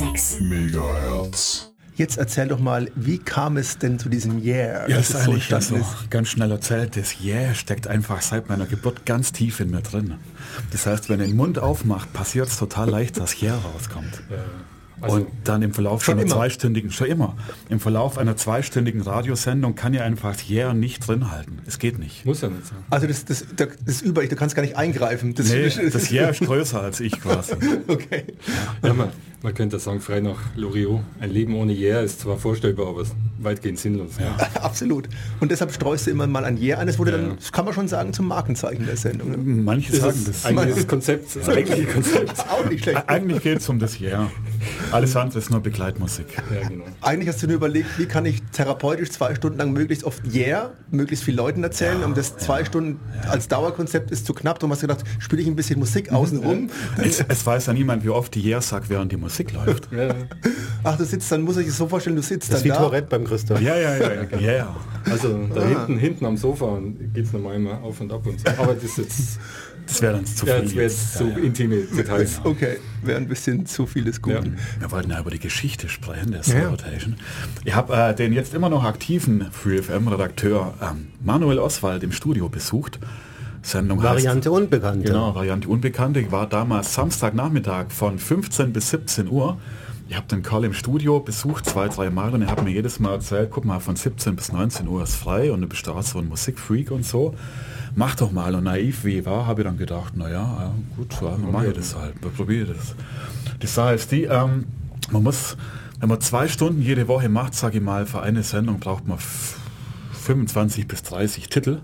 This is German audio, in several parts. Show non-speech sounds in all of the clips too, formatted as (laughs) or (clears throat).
106 Megahertz. Jetzt erzähl doch mal, wie kam es denn zu diesem Yeah? Ja, das ist es so eigentlich entstanden also ganz schnell erzählt. Das Yeah steckt einfach seit meiner Geburt ganz tief in mir drin. Das heißt, wenn den Mund aufmacht, passiert es total leicht, dass Yeah rauskommt. Also, und dann im Verlauf Schon einer immer? zweistündigen, schon immer, im Verlauf einer zweistündigen Radiosendung kann ja einfach das Yeah nicht drin halten. Es geht nicht. muss ja nicht sein. Also das, das, das ist über, du kannst gar nicht eingreifen. Das, Nee, das Yeah ist größer als ich quasi. (laughs) Okay. Ja, man, man könnte sagen, frei nach Loriot, ein Leben ohne Yeah ist zwar vorstellbar, aber weitgehend sinnlos. Ja. (laughs) Absolut. Und deshalb streust du immer mal ein Yeah an. Das wurde dann, das kann man schon sagen, zum Markenzeichen der Sendung. Manche Das sagen ist das. eigentlich das Konzept, das eigentliche Konzept. Auch nicht schlecht. Eigentlich geht es um das Yeah. Alles andere ist nur Begleitmusik. Ja, genau. Eigentlich hast du nur überlegt, wie kann ich therapeutisch zwei Stunden lang möglichst oft Yeah, möglichst vielen Leuten erzählen. und das zwei Stunden als Dauerkonzept ist zu knapp. Darum hast du gedacht, spiele ich ein bisschen Musik außenrum. Es, es weiß ja niemand, wie oft die Yeah sagt, während die Musik läuft. Ja, Ach, du sitzt, dann muss ich es so vorstellen, du sitzt Das ist dann wie da. Tourette beim Christoph. Ja, ja, ja, ja. ja. Also da hinten, hinten am Sofa geht es normal immer auf und ab und so. Aber das ist jetzt, Das wäre dann zu ja, viel. das wäre jetzt so intime Details. (laughs) Okay, wäre ein bisschen zu viel des Guten. Wir wollten ja über die Geschichte sprechen, der Soul Rotation. Ich habe äh, den jetzt immer noch aktiven FreeFM-Redakteur ähm, Manuel Oswald im Studio besucht. Sendung Variante heißt, Unbekannte. Genau, Variante Unbekannte. Ich war damals Samstagnachmittag von 15 bis 17 Uhr. Ich habe den Karl im Studio besucht, zwei, drei Mal und er hat mir jedes Mal erzählt, guck mal, von 17 bis 19 Uhr ist frei und du bist da so ein Musikfreak und so. Mach doch mal. Und naiv wie ich war, habe ich dann gedacht, naja, ja, gut, ja, mache ich das halt, probiere das. Die Sache ist die, ähm, man muss, wenn man zwei Stunden jede Woche macht, sage ich mal, für eine Sendung braucht man f- 25 bis 30 Titel.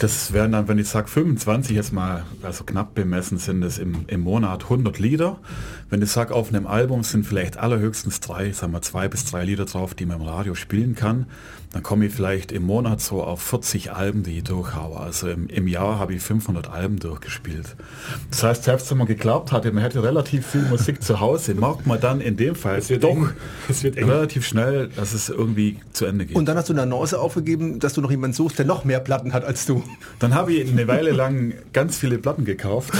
Das wären dann, wenn ich sage 25 jetzt mal, also knapp bemessen, sind es im, im Monat 100 Lieder. Wenn ich sage, auf einem Album sind vielleicht allerhöchstens drei, sagen wir zwei bis drei Lieder drauf, die man im Radio spielen kann. Dann komme ich vielleicht im Monat so auf 40 Alben, die ich durchhaue. Also im, im Jahr habe ich 500 Alben durchgespielt. Das heißt, selbst wenn man geglaubt hatte, man hätte relativ viel Musik zu Hause, merkt man dann in dem Fall Es wird doch eng. Es wird eng. relativ schnell, dass es irgendwie zu Ende geht. Und dann hast du eine Annonce aufgegeben, dass du noch jemanden suchst, der noch mehr Platten hat als du. Dann habe ich eine Weile lang ganz viele Platten gekauft.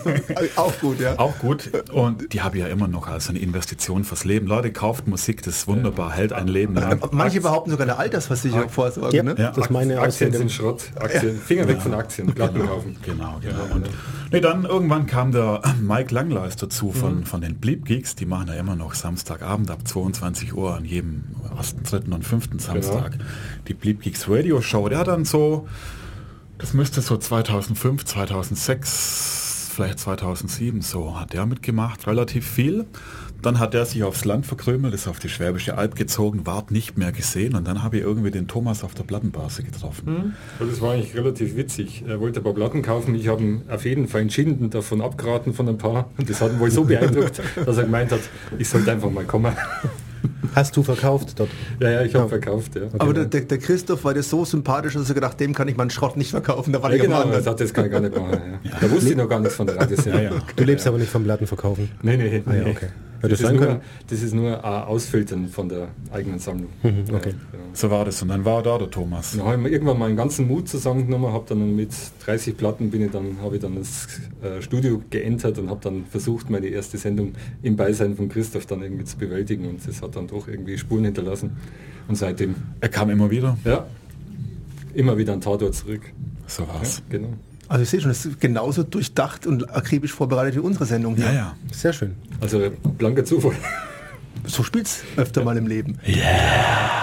(laughs) Auch gut, ja. Auch gut. Und die habe ich ja immer noch als eine Investition fürs Leben. Leute, kauft Musik, das ist wunderbar, hält ein Leben lang. Manche behaupten sogar eine Altersversicherung vorsorgen. Ja, Ne? Ja. das ist meine Aktien sind Schrott. Aktien, Finger weg von Aktien, Platten kaufen. Genau, genau. Und nee, dann irgendwann kam der (clears throat) Mike Langleis dazu von, von den Bleep Geeks. Die machen ja immer noch Samstagabend ab 22 Uhr an jedem ersten, dritten und fünften Samstag die Bleep Geeks Radio Show. Der hat dann so, das müsste so 2005, 2006, vielleicht 2007 so, hat der mitgemacht, relativ viel. Dann hat er sich aufs Land verkrümelt, ist auf die Schwäbische Alb gezogen, ward nicht mehr gesehen und dann habe ich irgendwie den Thomas auf der Plattenbase getroffen. Aber das war eigentlich relativ witzig. Er wollte ein paar Platten kaufen. Ich habe ihn auf jeden Fall entschieden davon abgeraten von ein paar. Und das hat ihn wohl so beeindruckt, (laughs) dass er gemeint hat, ich sollte einfach mal kommen. Hast du verkauft dort? Ja, ja, ich habe verkauft. Ja. Aber der, der, der Christoph war dir so sympathisch, dass er gedacht, dem kann ich meinen Schrott nicht verkaufen. Da war Ja, ich genau, das, hat, das kann ich gar nicht machen. Ja. Da wusste ich noch gar nichts von der Radiosendung. Ja, ja. Du lebst aber nicht vom Plattenverkaufen. Nee, nee, Ah, ja, nee. okay. Ja, Das, das ist nur, das ist nur ein Ausfiltern von der eigenen Sammlung. okay. Ja, genau. So war das und dann war da der Thomas. Dann habe ich mir irgendwann meinen ganzen Mut zusammengenommen, habe dann mit 30 Platten bin ich dann, habe ich dann das äh, Studio geentert und habe dann versucht, meine erste Sendung im Beisein von Christoph dann irgendwie zu bewältigen und das hat dann doch irgendwie Spuren hinterlassen. Und seitdem, Er kam immer wieder. ja, immer wieder ein Tatort zurück. So war's. Genau. Also ich sehe schon, es ist genauso durchdacht und akribisch vorbereitet wie unsere Sendung hier. Ja, ja. Sehr schön. Also blanker Zufall. So spielt's öfter mal im Leben. Yeah.